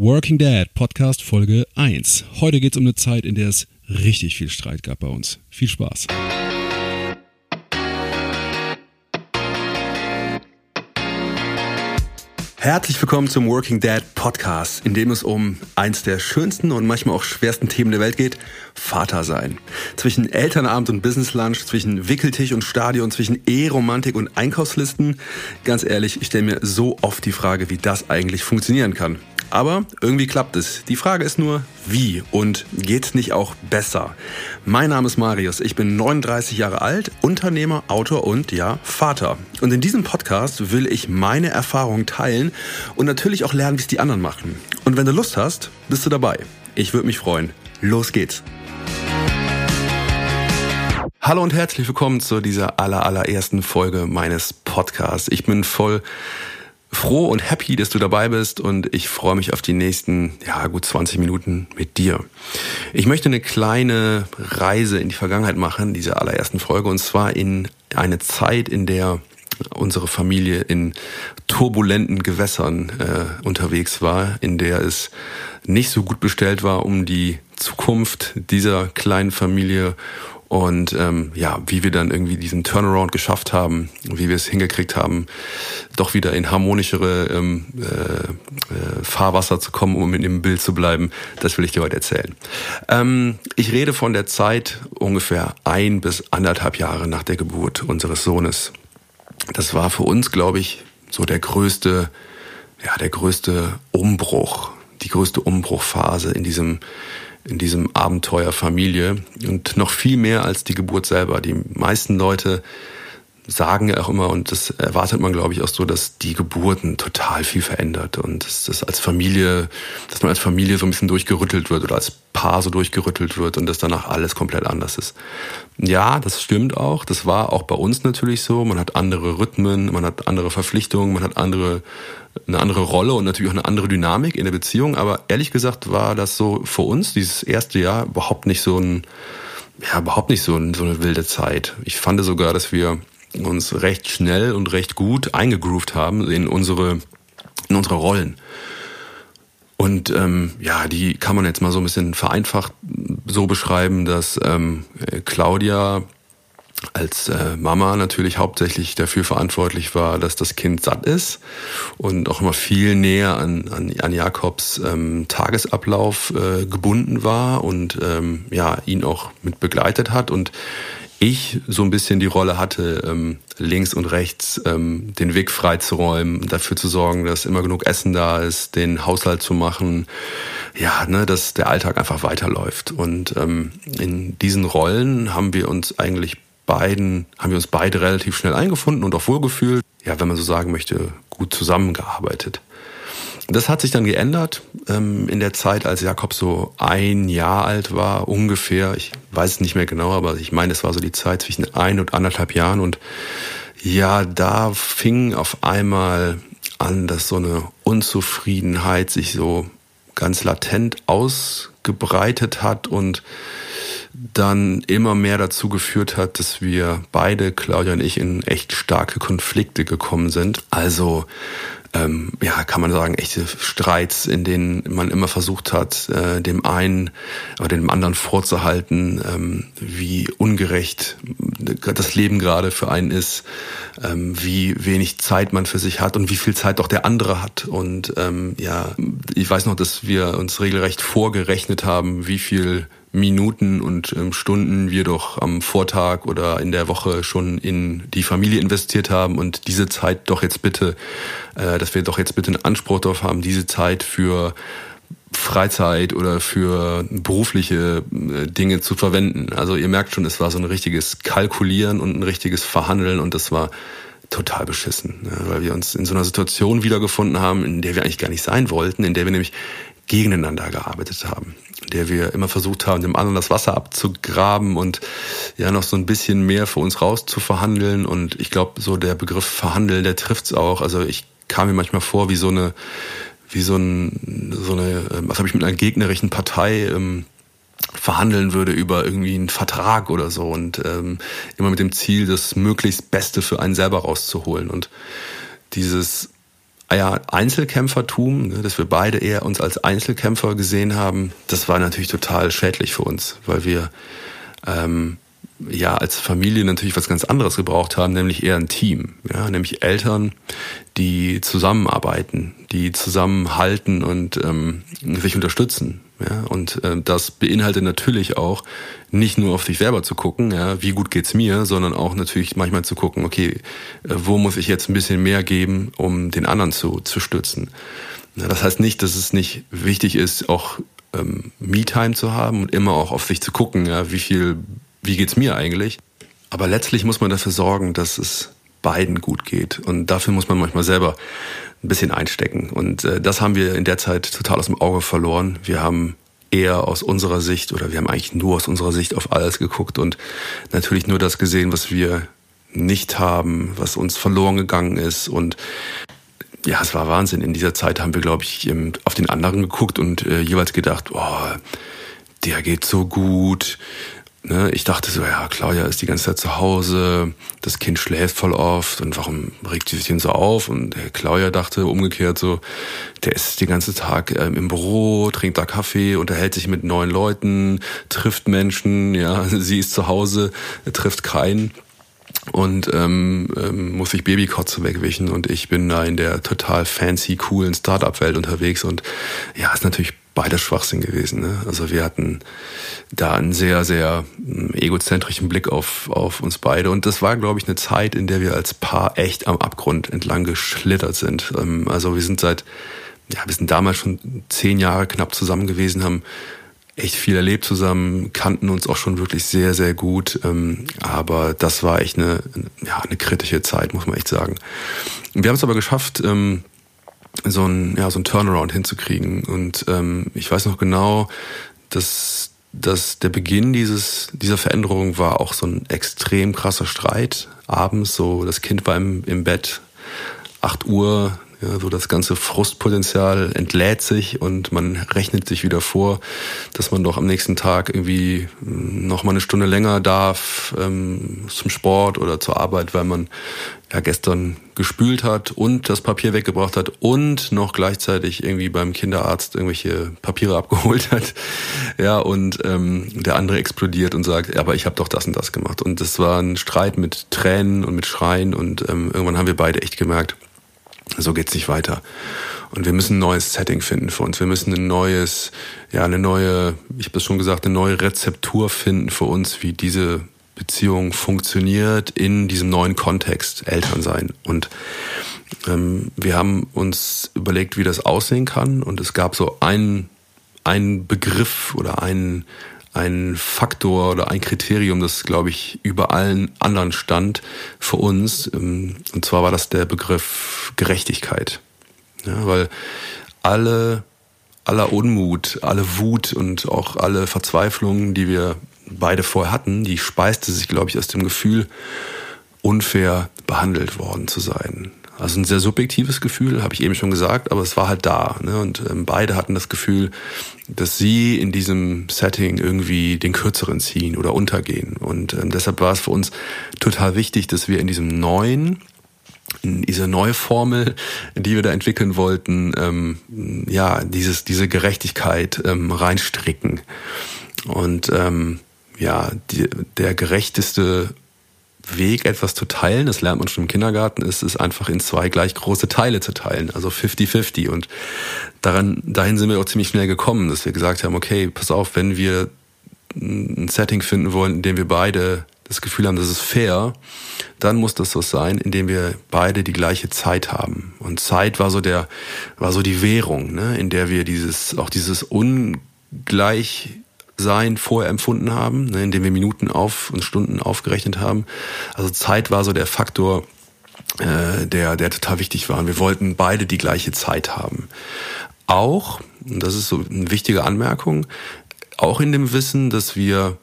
Working Dad Podcast Folge 1. Heute geht es um eine Zeit, in der es richtig viel Streit gab bei uns. Viel Spaß. Herzlich willkommen zum Working Dad Podcast, in dem es um eins der schönsten und manchmal auch schwersten Themen der Welt geht, Vater sein. Zwischen Elternabend und Business Lunch, zwischen Wickeltisch und Stadion, zwischen Eheromantik und Einkaufslisten. Ganz ehrlich, ich stelle mir so oft die Frage, wie das eigentlich funktionieren kann. Aber irgendwie klappt es. Die Frage ist nur, wie und geht's nicht auch besser? Mein Name ist Marius, ich bin 39 Jahre alt, Unternehmer, Autor und ja, Vater. Und in diesem Podcast will ich meine Erfahrungen teilen und natürlich auch lernen, wie es die anderen machen. Und wenn du Lust hast, bist du dabei. Ich würde mich freuen. Los geht's. Hallo und herzlich willkommen zu dieser aller, allerersten Folge meines Podcasts. Ich bin voll froh und happy, dass du dabei bist und ich freue mich auf die nächsten, ja, gut 20 Minuten mit dir. Ich möchte eine kleine Reise in die Vergangenheit machen, diese allerersten Folge, und zwar in eine Zeit, in der unsere Familie in turbulenten Gewässern äh, unterwegs war, in der es nicht so gut bestellt war um die Zukunft dieser kleinen Familie und ähm, ja, wie wir dann irgendwie diesen Turnaround geschafft haben, wie wir es hingekriegt haben, doch wieder in harmonischere ähm, äh, äh, Fahrwasser zu kommen, um in dem Bild zu bleiben, das will ich dir heute erzählen. Ähm, ich rede von der Zeit ungefähr ein bis anderthalb Jahre nach der Geburt unseres Sohnes. Das war für uns, glaube ich, so der größte, ja, der größte Umbruch, die größte Umbruchphase in diesem in diesem Abenteuer Familie und noch viel mehr als die Geburt selber. Die meisten Leute sagen ja auch immer, und das erwartet man, glaube ich, auch so, dass die Geburten total viel verändert und dass das als Familie, dass man als Familie so ein bisschen durchgerüttelt wird oder als Paar so durchgerüttelt wird und dass danach alles komplett anders ist. Ja, das stimmt auch. Das war auch bei uns natürlich so. Man hat andere Rhythmen, man hat andere Verpflichtungen, man hat andere, eine andere Rolle und natürlich auch eine andere Dynamik in der Beziehung. Aber ehrlich gesagt war das so für uns dieses erste Jahr überhaupt nicht so ein, ja, überhaupt nicht so, ein, so eine wilde Zeit. Ich fand sogar, dass wir uns recht schnell und recht gut eingegroovt haben in unsere, in unsere Rollen. Und ähm, ja, die kann man jetzt mal so ein bisschen vereinfacht so beschreiben, dass ähm, Claudia als äh, Mama natürlich hauptsächlich dafür verantwortlich war, dass das Kind satt ist und auch immer viel näher an, an, an Jakobs ähm, Tagesablauf äh, gebunden war und ähm, ja ihn auch mit begleitet hat und ich so ein bisschen die Rolle hatte, ähm, links und rechts ähm, den Weg freizuräumen, dafür zu sorgen, dass immer genug Essen da ist, den Haushalt zu machen, ja, ne, dass der Alltag einfach weiterläuft. Und ähm, in diesen Rollen haben wir uns eigentlich beiden, haben wir uns beide relativ schnell eingefunden und auch wohlgefühlt, ja, wenn man so sagen möchte, gut zusammengearbeitet. Das hat sich dann geändert ähm, in der Zeit, als Jakob so ein Jahr alt war, ungefähr. Ich weiß es nicht mehr genau, aber ich meine, es war so die Zeit zwischen ein und anderthalb Jahren. Und ja, da fing auf einmal an, dass so eine Unzufriedenheit sich so ganz latent ausgebreitet hat und dann immer mehr dazu geführt hat, dass wir beide, Claudia und ich, in echt starke Konflikte gekommen sind. Also ähm, ja, kann man sagen, echte Streits, in denen man immer versucht hat, äh, dem einen oder dem anderen vorzuhalten, ähm, wie ungerecht das Leben gerade für einen ist, ähm, wie wenig Zeit man für sich hat und wie viel Zeit doch der andere hat. Und ähm, ja, ich weiß noch, dass wir uns regelrecht vorgerechnet haben, wie viel Minuten und ähm, Stunden wir doch am Vortag oder in der Woche schon in die Familie investiert haben und diese Zeit doch jetzt bitte, äh, dass wir doch jetzt bitte einen Anspruch darauf haben, diese Zeit für Freizeit oder für berufliche äh, Dinge zu verwenden. Also ihr merkt schon, es war so ein richtiges Kalkulieren und ein richtiges Verhandeln und das war total beschissen, ne, weil wir uns in so einer Situation wiedergefunden haben, in der wir eigentlich gar nicht sein wollten, in der wir nämlich gegeneinander gearbeitet haben, in der wir immer versucht haben, dem anderen das Wasser abzugraben und ja noch so ein bisschen mehr für uns raus zu verhandeln. Und ich glaube, so der Begriff verhandeln, der trifft's auch. Also ich kam mir manchmal vor wie so eine, wie so, ein, so eine, ähm, was habe ich mit einer gegnerischen Partei ähm, verhandeln würde über irgendwie einen Vertrag oder so und ähm, immer mit dem Ziel, das möglichst Beste für einen selber rauszuholen. Und dieses ja, Einzelkämpfertum, ne, dass wir beide eher uns als Einzelkämpfer gesehen haben, das war natürlich total schädlich für uns, weil wir ähm, ja als Familie natürlich was ganz anderes gebraucht haben, nämlich eher ein Team, ja, nämlich Eltern, die zusammenarbeiten, die zusammenhalten und ähm, sich unterstützen. Ja, und äh, das beinhaltet natürlich auch nicht nur auf sich selber zu gucken, ja, wie gut geht's mir, sondern auch natürlich manchmal zu gucken, okay, äh, wo muss ich jetzt ein bisschen mehr geben, um den anderen zu, zu stützen. Ja, das heißt nicht, dass es nicht wichtig ist, auch ähm, Me-Time zu haben und immer auch auf sich zu gucken, ja, wie viel, wie geht's mir eigentlich. Aber letztlich muss man dafür sorgen, dass es beiden gut geht. Und dafür muss man manchmal selber ein bisschen einstecken. Und äh, das haben wir in der Zeit total aus dem Auge verloren. Wir haben eher aus unserer Sicht oder wir haben eigentlich nur aus unserer Sicht auf alles geguckt und natürlich nur das gesehen, was wir nicht haben, was uns verloren gegangen ist und ja, es war Wahnsinn. In dieser Zeit haben wir, glaube ich, auf den anderen geguckt und äh, jeweils gedacht, oh, der geht so gut, Ne, ich dachte so, ja, Claudia ist die ganze Zeit zu Hause, das Kind schläft voll oft und warum regt sie sich denn so auf? Und Claudia dachte umgekehrt so, der ist den ganzen Tag ähm, im Büro, trinkt da Kaffee, unterhält sich mit neuen Leuten, trifft Menschen, ja, sie ist zu Hause, trifft keinen und ähm, ähm, muss sich Babykotze wegwischen und ich bin da in der total fancy, coolen Startup-Welt unterwegs und ja, ist natürlich beides Schwachsinn gewesen. Ne? Also wir hatten da einen sehr, sehr hm, egozentrischen Blick auf, auf uns beide. Und das war, glaube ich, eine Zeit, in der wir als Paar echt am Abgrund entlang geschlittert sind. Ähm, also wir sind seit, ja, wir sind damals schon zehn Jahre knapp zusammen gewesen, haben echt viel erlebt zusammen, kannten uns auch schon wirklich sehr, sehr gut. Ähm, aber das war echt eine, ja, eine kritische Zeit, muss man echt sagen. Wir haben es aber geschafft, ähm, so ein, ja, so ein Turnaround hinzukriegen. Und ähm, ich weiß noch genau, dass, dass der Beginn dieses, dieser Veränderung war auch so ein extrem krasser Streit. Abends, so das Kind war im, im Bett, 8 Uhr, ja, so das ganze Frustpotenzial entlädt sich und man rechnet sich wieder vor, dass man doch am nächsten Tag irgendwie hm, noch mal eine Stunde länger darf ähm, zum Sport oder zur Arbeit, weil man ja gestern gespült hat und das Papier weggebracht hat und noch gleichzeitig irgendwie beim Kinderarzt irgendwelche Papiere abgeholt hat. Ja, und ähm, der andere explodiert und sagt, aber ich habe doch das und das gemacht. Und das war ein Streit mit Tränen und mit Schreien und ähm, irgendwann haben wir beide echt gemerkt, so geht's nicht weiter. Und wir müssen ein neues Setting finden für uns. Wir müssen ein neues, ja, eine neue, ich habe das schon gesagt, eine neue Rezeptur finden für uns, wie diese Beziehung funktioniert in diesem neuen Kontext Eltern sein. Und ähm, wir haben uns überlegt, wie das aussehen kann. Und es gab so einen, einen Begriff oder einen, ein Faktor oder ein Kriterium, das, glaube ich, über allen anderen stand für uns. Ähm, und zwar war das der Begriff Gerechtigkeit. Ja, weil alle, aller Unmut, alle Wut und auch alle Verzweiflung, die wir beide vorher hatten, die speiste sich, glaube ich, aus dem Gefühl, unfair behandelt worden zu sein. Also ein sehr subjektives Gefühl, habe ich eben schon gesagt, aber es war halt da. Ne? Und ähm, beide hatten das Gefühl, dass sie in diesem Setting irgendwie den Kürzeren ziehen oder untergehen. Und ähm, deshalb war es für uns total wichtig, dass wir in diesem neuen, in diese neue Formel, die wir da entwickeln wollten, ähm, ja, dieses, diese Gerechtigkeit ähm, reinstricken. Und ähm, ja, die, der gerechteste Weg, etwas zu teilen, das lernt man schon im Kindergarten, ist es einfach in zwei gleich große Teile zu teilen, also 50-50. Und daran, dahin sind wir auch ziemlich schnell gekommen, dass wir gesagt haben, okay, pass auf, wenn wir ein Setting finden wollen, in dem wir beide das Gefühl haben, das ist fair, dann muss das so sein, indem wir beide die gleiche Zeit haben. Und Zeit war so der, war so die Währung, ne, in der wir dieses, auch dieses ungleich sein vorher empfunden haben, ne, indem wir Minuten auf und Stunden aufgerechnet haben. Also Zeit war so der Faktor, äh, der, der total wichtig war. Und wir wollten beide die gleiche Zeit haben. Auch, und das ist so eine wichtige Anmerkung, auch in dem Wissen, dass wir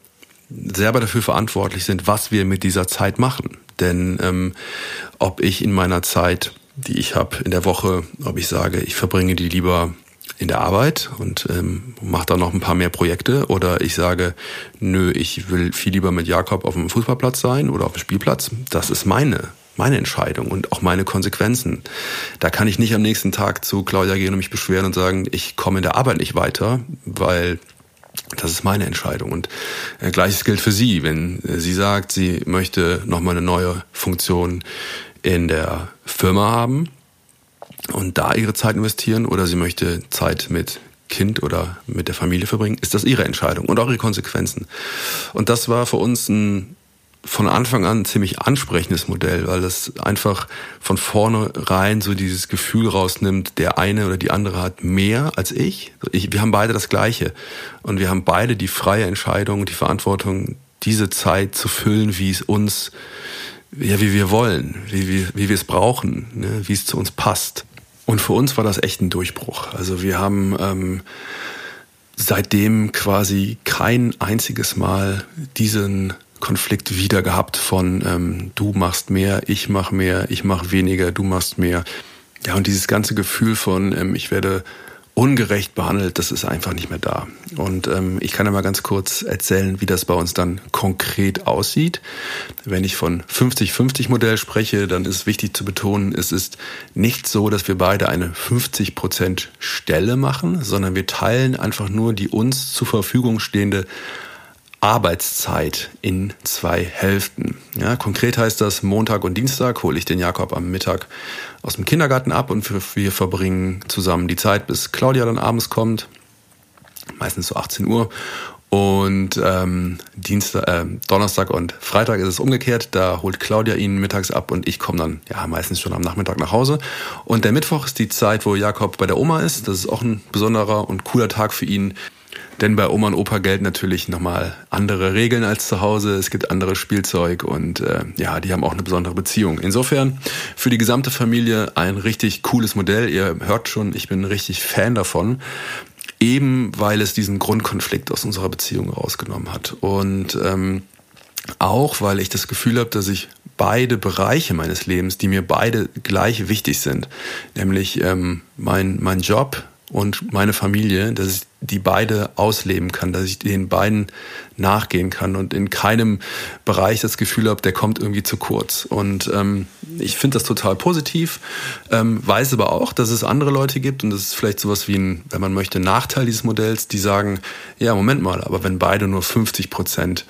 selber dafür verantwortlich sind, was wir mit dieser Zeit machen. Denn ähm, ob ich in meiner Zeit, die ich habe in der Woche, ob ich sage, ich verbringe die lieber in der Arbeit und ähm, mache da noch ein paar mehr Projekte oder ich sage, nö, ich will viel lieber mit Jakob auf dem Fußballplatz sein oder auf dem Spielplatz. Das ist meine meine Entscheidung und auch meine Konsequenzen. Da kann ich nicht am nächsten Tag zu Claudia gehen und mich beschweren und sagen, ich komme in der Arbeit nicht weiter, weil das ist meine Entscheidung. Und äh, gleiches gilt für sie. Wenn äh, sie sagt, sie möchte nochmal eine neue Funktion in der Firma haben und da ihre Zeit investieren oder sie möchte Zeit mit Kind oder mit der Familie verbringen, ist das ihre Entscheidung und auch ihre Konsequenzen. Und das war für uns ein von Anfang an ein ziemlich ansprechendes Modell, weil das einfach von vornherein so dieses Gefühl rausnimmt, der eine oder die andere hat mehr als ich. ich. Wir haben beide das Gleiche und wir haben beide die freie Entscheidung, die Verantwortung, diese Zeit zu füllen, wie es uns, ja, wie wir wollen, wie, wie, wie wir es brauchen, ne, wie es zu uns passt. Und für uns war das echt ein Durchbruch. Also wir haben ähm, seitdem quasi kein einziges Mal diesen Konflikt wieder gehabt von ähm, du machst mehr, ich mach mehr, ich mach weniger, du machst mehr. Ja, und dieses ganze Gefühl von ähm, ich werde ungerecht behandelt, das ist einfach nicht mehr da. Und ähm, ich kann ja mal ganz kurz erzählen, wie das bei uns dann konkret aussieht. Wenn ich von 50-50 Modell spreche, dann ist wichtig zu betonen, es ist nicht so, dass wir beide eine 50% Stelle machen, sondern wir teilen einfach nur die uns zur Verfügung stehende Arbeitszeit in zwei Hälften. Ja, konkret heißt das, Montag und Dienstag hole ich den Jakob am Mittag aus dem Kindergarten ab und wir verbringen zusammen die Zeit, bis Claudia dann abends kommt, meistens so 18 Uhr. Und ähm, Dienstag, äh, Donnerstag und Freitag ist es umgekehrt. Da holt Claudia ihn mittags ab und ich komme dann ja meistens schon am Nachmittag nach Hause. Und der Mittwoch ist die Zeit, wo Jakob bei der Oma ist. Das ist auch ein besonderer und cooler Tag für ihn. Denn bei Oma und Opa gelten natürlich nochmal andere Regeln als zu Hause. Es gibt anderes Spielzeug und äh, ja, die haben auch eine besondere Beziehung. Insofern für die gesamte Familie ein richtig cooles Modell. Ihr hört schon, ich bin richtig Fan davon. Eben weil es diesen Grundkonflikt aus unserer Beziehung rausgenommen hat. Und ähm, auch weil ich das Gefühl habe, dass ich beide Bereiche meines Lebens, die mir beide gleich wichtig sind, nämlich ähm, mein, mein Job und meine Familie, dass ich die beide ausleben kann, dass ich den beiden nachgehen kann und in keinem Bereich das Gefühl habe, der kommt irgendwie zu kurz. Und ähm, ich finde das total positiv, ähm, weiß aber auch, dass es andere Leute gibt und das ist vielleicht sowas wie ein, wenn man möchte, Nachteil dieses Modells, die sagen, ja, Moment mal, aber wenn beide nur 50 Prozent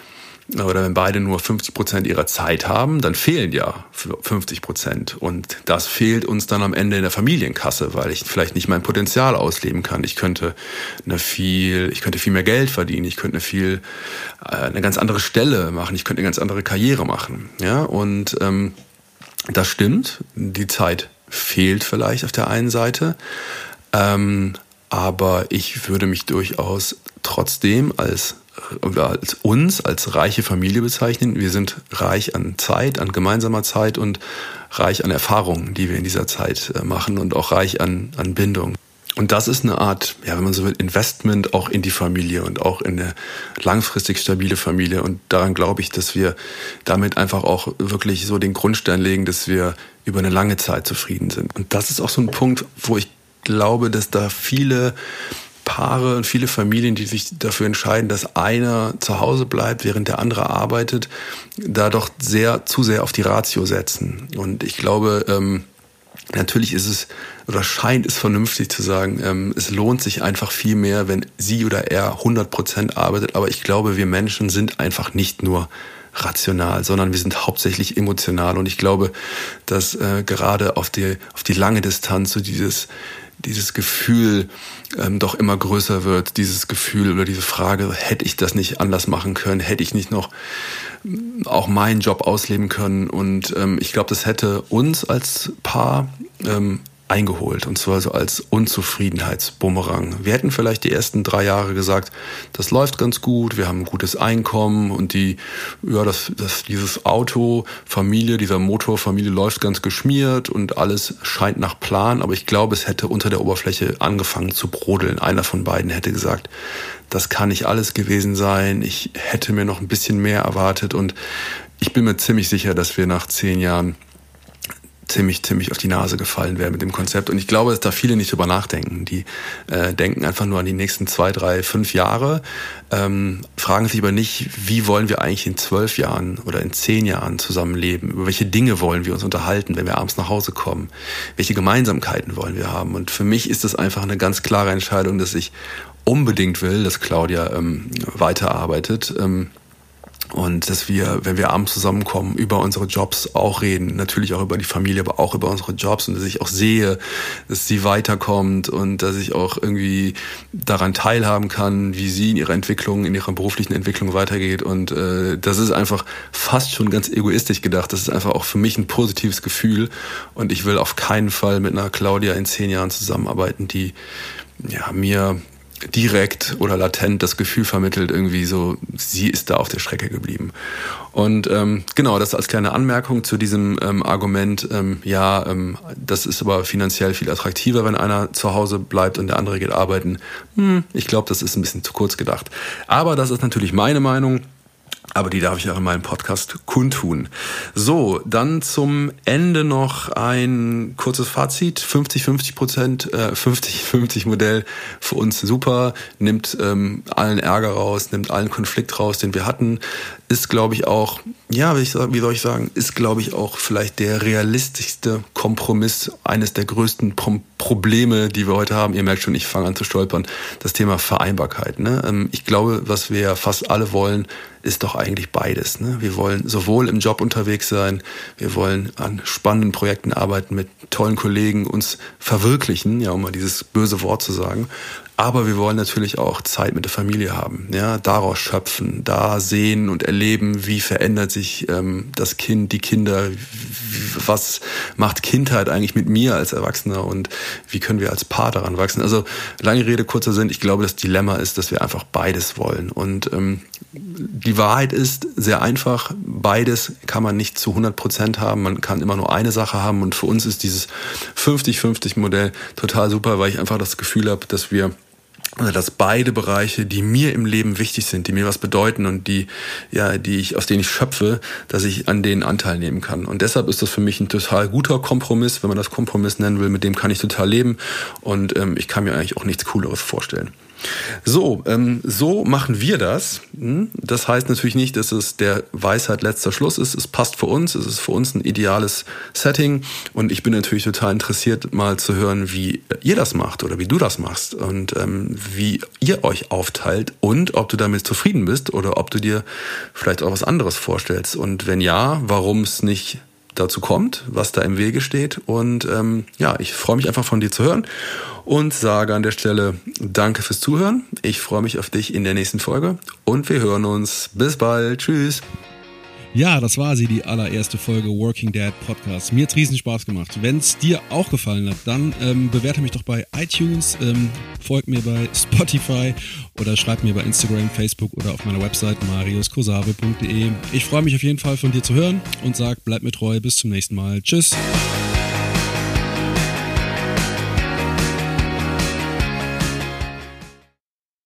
oder wenn beide nur 50 Prozent ihrer Zeit haben, dann fehlen ja 50 Prozent. Und das fehlt uns dann am Ende in der Familienkasse, weil ich vielleicht nicht mein Potenzial ausleben kann. Ich könnte eine viel, ich könnte viel mehr Geld verdienen. Ich könnte eine viel, äh, eine ganz andere Stelle machen. Ich könnte eine ganz andere Karriere machen. Ja, und ähm, das stimmt. Die Zeit fehlt vielleicht auf der einen Seite. Ähm, aber ich würde mich durchaus trotzdem als oder als uns als reiche Familie bezeichnen. Wir sind reich an Zeit, an gemeinsamer Zeit und reich an Erfahrungen, die wir in dieser Zeit äh, machen und auch reich an, an Bindung. Und das ist eine Art, ja, wenn man so will, Investment auch in die Familie und auch in eine langfristig stabile Familie. Und daran glaube ich, dass wir damit einfach auch wirklich so den Grundstein legen, dass wir über eine lange Zeit zufrieden sind. Und das ist auch so ein Punkt, wo ich glaube, dass da viele Paare und viele Familien, die sich dafür entscheiden, dass einer zu Hause bleibt, während der andere arbeitet, da doch sehr zu sehr auf die Ratio setzen. Und ich glaube, ähm, natürlich ist es oder scheint es vernünftig zu sagen, ähm, es lohnt sich einfach viel mehr, wenn sie oder er 100 Prozent arbeitet. Aber ich glaube, wir Menschen sind einfach nicht nur rational, sondern wir sind hauptsächlich emotional. Und ich glaube, dass äh, gerade auf die, auf die lange Distanz so dieses dieses Gefühl ähm, doch immer größer wird, dieses Gefühl oder diese Frage, hätte ich das nicht anders machen können, hätte ich nicht noch mm, auch meinen Job ausleben können. Und ähm, ich glaube, das hätte uns als Paar ähm, eingeholt und zwar so als Unzufriedenheitsbumerang. Wir hätten vielleicht die ersten drei Jahre gesagt, das läuft ganz gut, wir haben ein gutes Einkommen und die, ja, das, das, dieses Auto, Familie, dieser Motor, Familie läuft ganz geschmiert und alles scheint nach Plan, aber ich glaube, es hätte unter der Oberfläche angefangen zu brodeln. Einer von beiden hätte gesagt, das kann nicht alles gewesen sein, ich hätte mir noch ein bisschen mehr erwartet und ich bin mir ziemlich sicher, dass wir nach zehn Jahren ziemlich, ziemlich auf die Nase gefallen wäre mit dem Konzept. Und ich glaube, dass da viele nicht drüber nachdenken. Die äh, denken einfach nur an die nächsten zwei, drei, fünf Jahre, ähm, fragen sich aber nicht, wie wollen wir eigentlich in zwölf Jahren oder in zehn Jahren zusammenleben? Über welche Dinge wollen wir uns unterhalten, wenn wir abends nach Hause kommen? Welche Gemeinsamkeiten wollen wir haben? Und für mich ist das einfach eine ganz klare Entscheidung, dass ich unbedingt will, dass Claudia ähm, weiterarbeitet. Ähm, und dass wir, wenn wir abends zusammenkommen, über unsere Jobs auch reden, natürlich auch über die Familie, aber auch über unsere Jobs und dass ich auch sehe, dass sie weiterkommt und dass ich auch irgendwie daran teilhaben kann, wie sie in ihrer Entwicklung, in ihrer beruflichen Entwicklung weitergeht. Und äh, das ist einfach fast schon ganz egoistisch gedacht. Das ist einfach auch für mich ein positives Gefühl. Und ich will auf keinen Fall mit einer Claudia in zehn Jahren zusammenarbeiten, die ja, mir direkt oder latent das Gefühl vermittelt, irgendwie so, sie ist da auf der Strecke geblieben. Und ähm, genau, das als kleine Anmerkung zu diesem ähm, Argument, ähm, ja, ähm, das ist aber finanziell viel attraktiver, wenn einer zu Hause bleibt und der andere geht arbeiten. Hm, ich glaube, das ist ein bisschen zu kurz gedacht. Aber das ist natürlich meine Meinung. Aber die darf ich auch in meinem Podcast kundtun. So, dann zum Ende noch ein kurzes Fazit. 50-50 Prozent, äh, 50-50 Modell für uns super, nimmt ähm, allen Ärger raus, nimmt allen Konflikt raus, den wir hatten. Ist, glaube ich, auch, ja, wie, soll ich sagen, ist, glaube ich, auch vielleicht der realistischste Kompromiss, eines der größten Pro Probleme, die wir heute haben. Ihr merkt schon, ich fange an zu stolpern. Das Thema Vereinbarkeit. Ne? Ähm, ich glaube, was wir fast alle wollen, ist doch eigentlich beides. Ne? Wir wollen sowohl im Job unterwegs sein, wir wollen an spannenden Projekten arbeiten, mit tollen Kollegen uns verwirklichen, ja, um mal dieses böse Wort zu sagen, aber wir wollen natürlich auch Zeit mit der Familie haben, ja, daraus schöpfen, da sehen und erleben, wie verändert sich ähm, das Kind, die Kinder, was macht Kindheit eigentlich mit mir als Erwachsener und wie können wir als Paar daran wachsen. Also lange Rede, kurzer Sinn, ich glaube, das Dilemma ist, dass wir einfach beides wollen. Und ähm, die Wahrheit ist sehr einfach, beides kann man nicht zu 100 Prozent haben, man kann immer nur eine Sache haben und für uns ist dieses 50-50 Modell total super, weil ich einfach das Gefühl habe, dass wir oder dass beide Bereiche, die mir im Leben wichtig sind, die mir was bedeuten und die, ja, die ich, aus denen ich schöpfe, dass ich an denen Anteil nehmen kann. Und deshalb ist das für mich ein total guter Kompromiss, wenn man das Kompromiss nennen will, mit dem kann ich total leben und ähm, ich kann mir eigentlich auch nichts Cooleres vorstellen. So, ähm, so machen wir das. Hm? Das heißt natürlich nicht, dass es der Weisheit letzter Schluss ist. Es passt für uns, es ist für uns ein ideales Setting und ich bin natürlich total interessiert, mal zu hören, wie ihr das macht oder wie du das machst und ähm, wie ihr euch aufteilt und ob du damit zufrieden bist oder ob du dir vielleicht auch was anderes vorstellst und wenn ja, warum es nicht dazu kommt, was da im Wege steht. Und ähm, ja, ich freue mich einfach von dir zu hören und sage an der Stelle Danke fürs Zuhören. Ich freue mich auf dich in der nächsten Folge und wir hören uns. Bis bald. Tschüss. Ja, das war sie, die allererste Folge Working Dad Podcast. Mir hat's riesen Spaß gemacht. Wenn es dir auch gefallen hat, dann ähm, bewerte mich doch bei iTunes, ähm, folg mir bei Spotify oder schreib mir bei Instagram, Facebook oder auf meiner Website mariuskosave.de. Ich freue mich auf jeden Fall von dir zu hören und sag, bleib mir treu. Bis zum nächsten Mal. Tschüss.